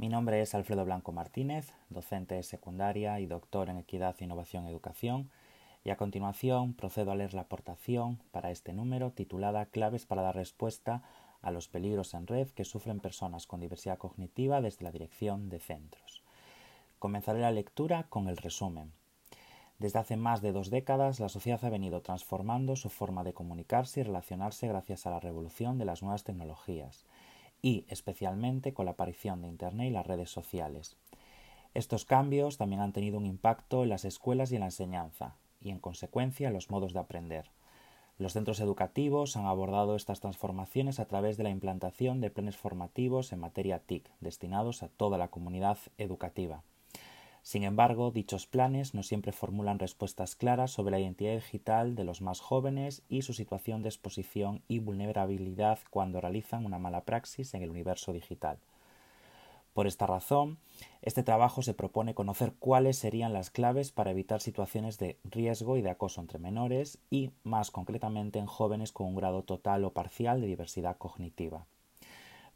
Mi nombre es Alfredo Blanco Martínez, docente de secundaria y doctor en Equidad, Innovación y Educación, y a continuación procedo a leer la aportación para este número titulada Claves para dar respuesta a los peligros en red que sufren personas con diversidad cognitiva desde la dirección de centros. Comenzaré la lectura con el resumen. Desde hace más de dos décadas, la sociedad ha venido transformando su forma de comunicarse y relacionarse gracias a la revolución de las nuevas tecnologías y especialmente con la aparición de Internet y las redes sociales. Estos cambios también han tenido un impacto en las escuelas y en la enseñanza, y en consecuencia en los modos de aprender. Los centros educativos han abordado estas transformaciones a través de la implantación de planes formativos en materia TIC, destinados a toda la comunidad educativa. Sin embargo, dichos planes no siempre formulan respuestas claras sobre la identidad digital de los más jóvenes y su situación de exposición y vulnerabilidad cuando realizan una mala praxis en el universo digital. Por esta razón, este trabajo se propone conocer cuáles serían las claves para evitar situaciones de riesgo y de acoso entre menores y, más concretamente, en jóvenes con un grado total o parcial de diversidad cognitiva.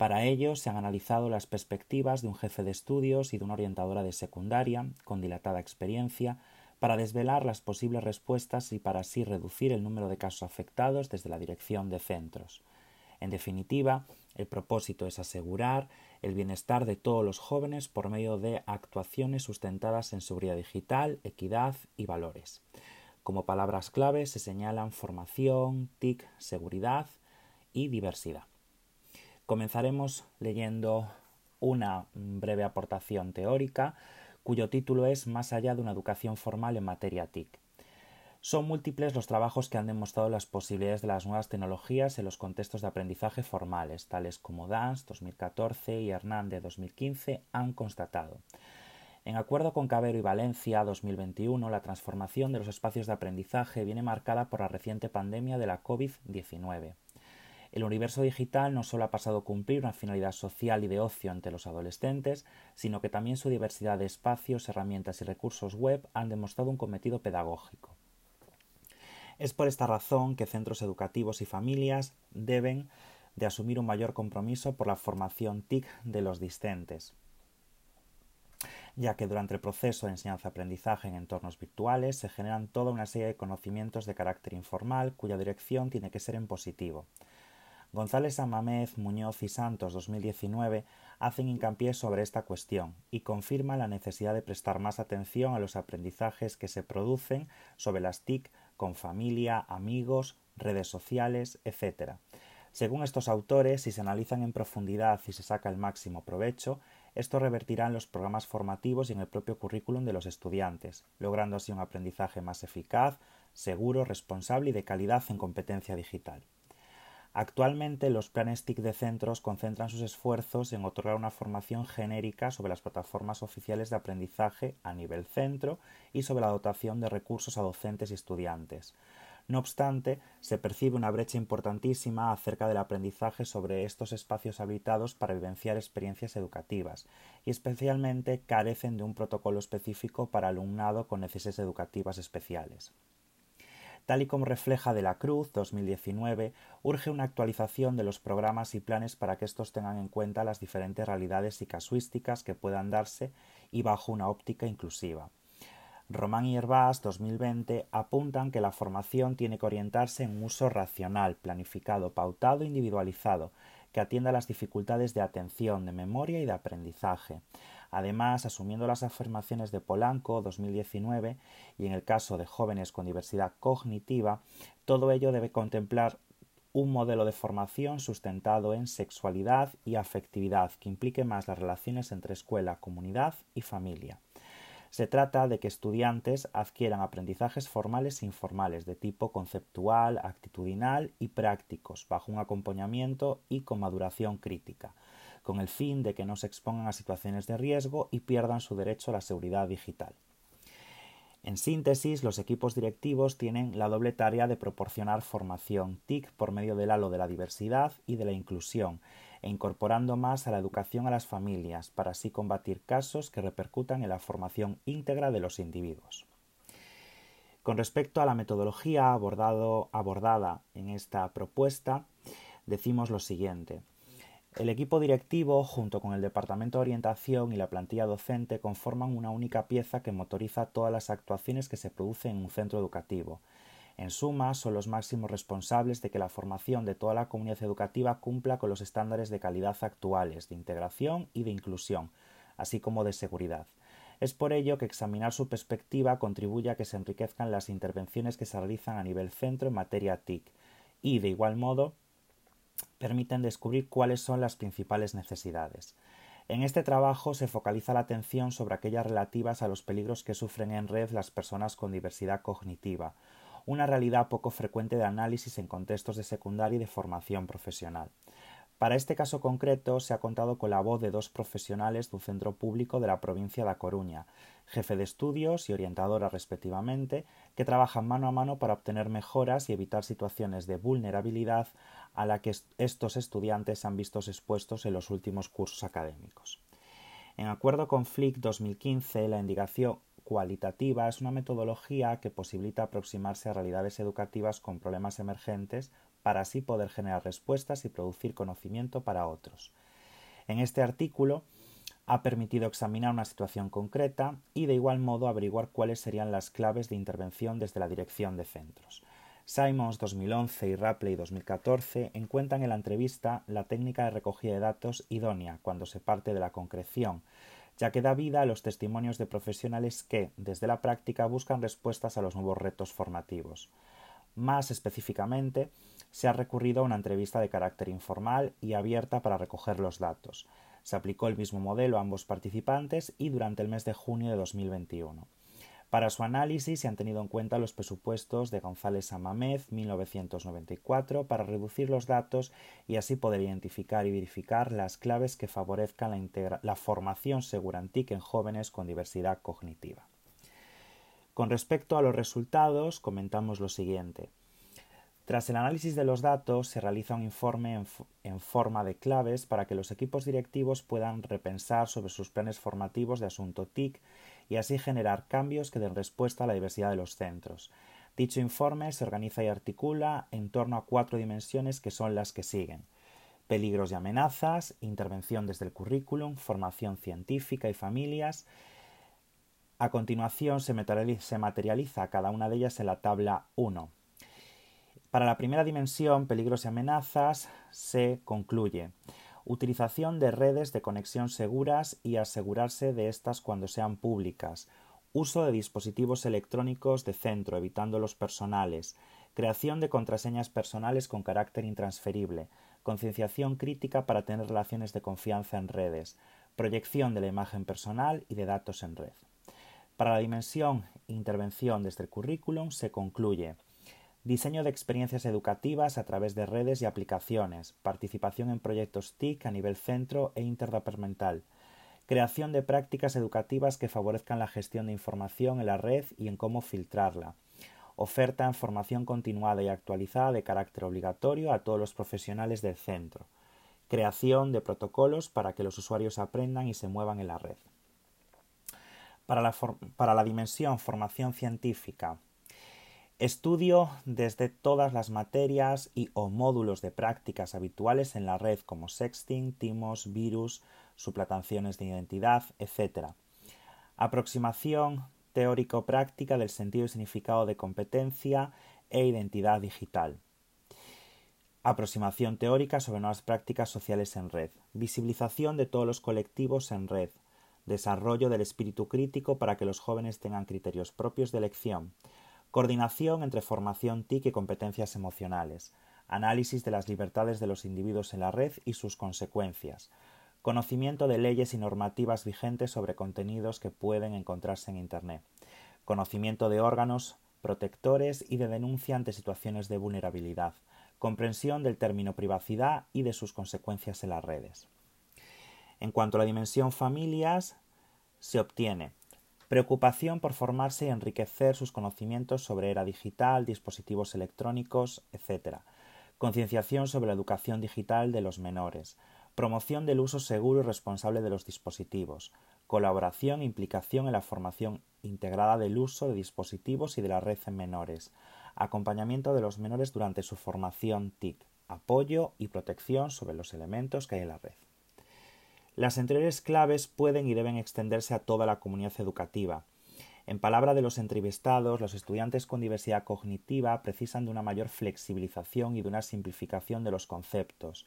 Para ello se han analizado las perspectivas de un jefe de estudios y de una orientadora de secundaria con dilatada experiencia para desvelar las posibles respuestas y para así reducir el número de casos afectados desde la dirección de centros. En definitiva, el propósito es asegurar el bienestar de todos los jóvenes por medio de actuaciones sustentadas en seguridad digital, equidad y valores. Como palabras clave se señalan formación, TIC, seguridad y diversidad. Comenzaremos leyendo una breve aportación teórica cuyo título es Más allá de una educación formal en materia TIC. Son múltiples los trabajos que han demostrado las posibilidades de las nuevas tecnologías en los contextos de aprendizaje formales, tales como Dance 2014 y Hernández 2015 han constatado. En acuerdo con Cabero y Valencia 2021, la transformación de los espacios de aprendizaje viene marcada por la reciente pandemia de la COVID-19. El universo digital no solo ha pasado a cumplir una finalidad social y de ocio entre los adolescentes, sino que también su diversidad de espacios, herramientas y recursos web han demostrado un cometido pedagógico. Es por esta razón que centros educativos y familias deben de asumir un mayor compromiso por la formación TIC de los discentes, ya que durante el proceso de enseñanza-aprendizaje en entornos virtuales se generan toda una serie de conocimientos de carácter informal cuya dirección tiene que ser en positivo. González Amamez, Muñoz y Santos 2019 hacen hincapié sobre esta cuestión y confirman la necesidad de prestar más atención a los aprendizajes que se producen sobre las TIC con familia, amigos, redes sociales, etc. Según estos autores, si se analizan en profundidad y se saca el máximo provecho, esto revertirá en los programas formativos y en el propio currículum de los estudiantes, logrando así un aprendizaje más eficaz, seguro, responsable y de calidad en competencia digital. Actualmente los planes TIC de centros concentran sus esfuerzos en otorgar una formación genérica sobre las plataformas oficiales de aprendizaje a nivel centro y sobre la dotación de recursos a docentes y estudiantes. No obstante, se percibe una brecha importantísima acerca del aprendizaje sobre estos espacios habitados para vivenciar experiencias educativas, y especialmente carecen de un protocolo específico para alumnado con necesidades educativas especiales. Tal y como refleja de la Cruz 2019, urge una actualización de los programas y planes para que estos tengan en cuenta las diferentes realidades y casuísticas que puedan darse y bajo una óptica inclusiva. Román y Herbás 2020 apuntan que la formación tiene que orientarse en un uso racional, planificado, pautado individualizado, que atienda las dificultades de atención, de memoria y de aprendizaje. Además, asumiendo las afirmaciones de Polanco 2019 y en el caso de jóvenes con diversidad cognitiva, todo ello debe contemplar un modelo de formación sustentado en sexualidad y afectividad que implique más las relaciones entre escuela, comunidad y familia. Se trata de que estudiantes adquieran aprendizajes formales e informales de tipo conceptual, actitudinal y prácticos, bajo un acompañamiento y con maduración crítica con el fin de que no se expongan a situaciones de riesgo y pierdan su derecho a la seguridad digital. En síntesis, los equipos directivos tienen la doble tarea de proporcionar formación TIC por medio del halo de la diversidad y de la inclusión, e incorporando más a la educación a las familias, para así combatir casos que repercutan en la formación íntegra de los individuos. Con respecto a la metodología abordada en esta propuesta, decimos lo siguiente. El equipo directivo, junto con el Departamento de Orientación y la plantilla docente, conforman una única pieza que motoriza todas las actuaciones que se producen en un centro educativo. En suma, son los máximos responsables de que la formación de toda la comunidad educativa cumpla con los estándares de calidad actuales, de integración y de inclusión, así como de seguridad. Es por ello que examinar su perspectiva contribuye a que se enriquezcan las intervenciones que se realizan a nivel centro en materia TIC y, de igual modo, permiten descubrir cuáles son las principales necesidades. En este trabajo se focaliza la atención sobre aquellas relativas a los peligros que sufren en red las personas con diversidad cognitiva, una realidad poco frecuente de análisis en contextos de secundaria y de formación profesional. Para este caso concreto se ha contado con la voz de dos profesionales de un centro público de la provincia de A Coruña, jefe de estudios y orientadora respectivamente, que trabajan mano a mano para obtener mejoras y evitar situaciones de vulnerabilidad a la que estos estudiantes han visto expuestos en los últimos cursos académicos. En acuerdo con FLIC 2015, la indicación cualitativa es una metodología que posibilita aproximarse a realidades educativas con problemas emergentes para así poder generar respuestas y producir conocimiento para otros. En este artículo ha permitido examinar una situación concreta y de igual modo averiguar cuáles serían las claves de intervención desde la dirección de centros. Simons 2011 y Rapley 2014 encuentran en la entrevista la técnica de recogida de datos idónea cuando se parte de la concreción, ya que da vida a los testimonios de profesionales que, desde la práctica, buscan respuestas a los nuevos retos formativos. Más específicamente, se ha recurrido a una entrevista de carácter informal y abierta para recoger los datos. Se aplicó el mismo modelo a ambos participantes y durante el mes de junio de 2021. Para su análisis se han tenido en cuenta los presupuestos de González Amamez 1994 para reducir los datos y así poder identificar y verificar las claves que favorezcan la, la formación segura en jóvenes con diversidad cognitiva. Con respecto a los resultados, comentamos lo siguiente. Tras el análisis de los datos, se realiza un informe en, forma de claves para que los equipos directivos puedan repensar sobre sus planes formativos de asunto TIC y así generar cambios que den respuesta a la diversidad de los centros. Dicho informe se organiza y articula en torno a cuatro dimensiones que son las que siguen peligros y amenazas, intervención desde el currículum, formación científica y familias. A continuación se materializa cada una de ellas en la tabla 1, para la primera dimensión, peligros y amenazas, se concluye. Utilización de redes de conexión seguras y asegurarse de estas cuando sean públicas, uso de dispositivos electrónicos de centro, evitando los personales, creación de contraseñas personales con carácter intransferible, concienciación crítica para tener relaciones de confianza en redes, proyección de la imagen personal y de datos en red. Para la dimensión intervención desde el currículum se concluye Diseño de experiencias educativas a través de redes y aplicaciones, participación en proyectos TIC a nivel centro e interdepartamental, creación de prácticas educativas que favorezcan la gestión de información en la red y en cómo filtrarla, oferta en formación continuada y actualizada de carácter obligatorio a todos los profesionales del centro, creación de protocolos para que los usuarios aprendan y se muevan en la red. Para la, para la dimensión formación científica, Estudio desde todas las materias y o módulos de prácticas habituales en la red como sexting, timos, virus, suplantaciones de identidad, etc. Aproximación teórico-práctica del sentido y significado de competencia e identidad digital. Aproximación teórica sobre nuevas prácticas sociales en red. Visibilización de todos los colectivos en red. Desarrollo del espíritu crítico para que los jóvenes tengan criterios propios de elección Coordinación entre formación TIC y competencias emocionales. Análisis de las libertades de los individuos en la red y sus consecuencias. Conocimiento de leyes y normativas vigentes sobre contenidos que pueden encontrarse en Internet. Conocimiento de órganos protectores y de denuncia ante situaciones de vulnerabilidad. Comprensión del término privacidad y de sus consecuencias en las redes. En cuanto a la dimensión familias, se obtiene Preocupación por formarse y enriquecer sus conocimientos sobre era digital, dispositivos electrónicos, etc. Concienciación sobre la educación digital de los menores. Promoción del uso seguro y responsable de los dispositivos. Colaboración e implicación en la formación integrada del uso de dispositivos y de la red en menores. Acompañamiento de los menores durante su formación TIC. apoyo y protección sobre los elementos que hay en la red. Las anteriores claves pueden y deben extenderse a toda la comunidad educativa. En palabra de los entrevistados, los estudiantes con diversidad cognitiva precisan de una mayor flexibilización y de una simplificación de los conceptos.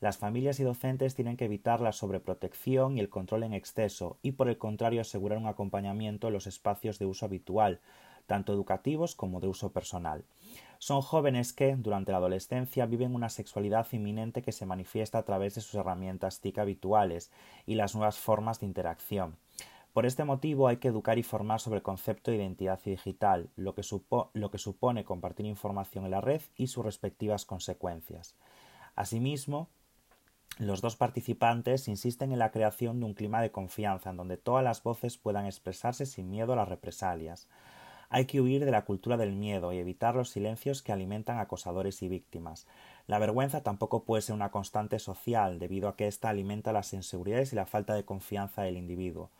Las familias y docentes tienen que evitar la sobreprotección y el control en exceso y, por el contrario, asegurar un acompañamiento en los espacios de uso habitual, tanto educativos como de uso personal. Son jóvenes que, durante la adolescencia, viven una sexualidad inminente que se manifiesta a través de sus herramientas TIC habituales y las nuevas formas de interacción. Por este motivo hay que educar y formar sobre el concepto de identidad digital, lo que, lo que supone compartir información en la red y sus respectivas consecuencias. Asimismo, los dos participantes insisten en la creación de un clima de confianza en donde todas las voces puedan expresarse sin miedo a las represalias. Hay que huir de la cultura del miedo y evitar los silencios que alimentan acosadores y víctimas. La vergüenza tampoco puede ser una constante social, debido a que ésta alimenta las inseguridades y la falta de confianza del individuo.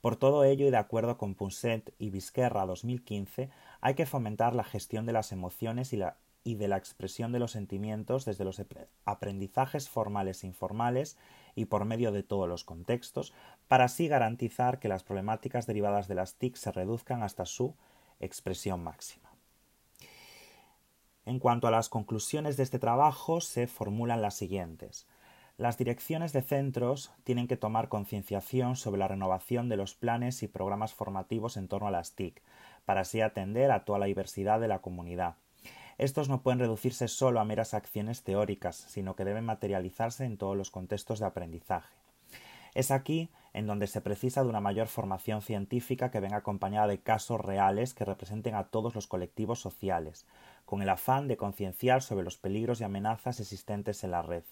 Por todo ello, y de acuerdo con Punset y Vizquerra 2015, hay que fomentar la gestión de las emociones y, y de la expresión de los sentimientos desde los aprendizajes formales e informales y por medio de todos los contextos, para así garantizar que las problemáticas derivadas de las TIC se reduzcan hasta su expresión máxima. En cuanto a las conclusiones de este trabajo, se formulan las siguientes. Las direcciones de centros tienen que tomar concienciación sobre la renovación de los planes y programas formativos en torno a las TIC, para así atender a toda la diversidad de la comunidad. Estos no pueden reducirse solo a meras acciones teóricas, sino que deben materializarse en todos los contextos de aprendizaje. Es aquí en donde se precisa de una mayor formación científica que venga acompañada de casos reales que representen a todos los colectivos sociales, con el afán de concienciar sobre los peligros y amenazas existentes en la red.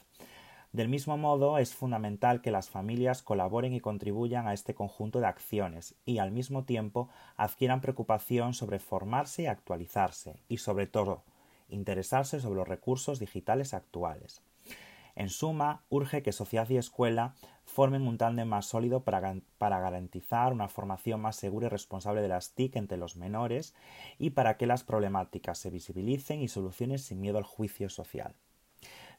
Del mismo modo, es fundamental que las familias colaboren y contribuyan a este conjunto de acciones y, al mismo tiempo, adquieran preocupación sobre formarse y actualizarse y, sobre todo, interesarse sobre los recursos digitales actuales. En suma, urge que sociedad y escuela formen un tándem más sólido para, para, garantizar una formación más segura y responsable de las TIC entre los menores y para que las problemáticas se visibilicen y solucionen sin miedo al juicio social.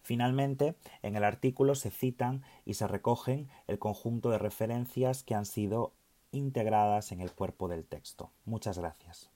Finalmente, en el artículo se citan y se recogen el conjunto de referencias que han sido integradas en el cuerpo del texto. Muchas gracias.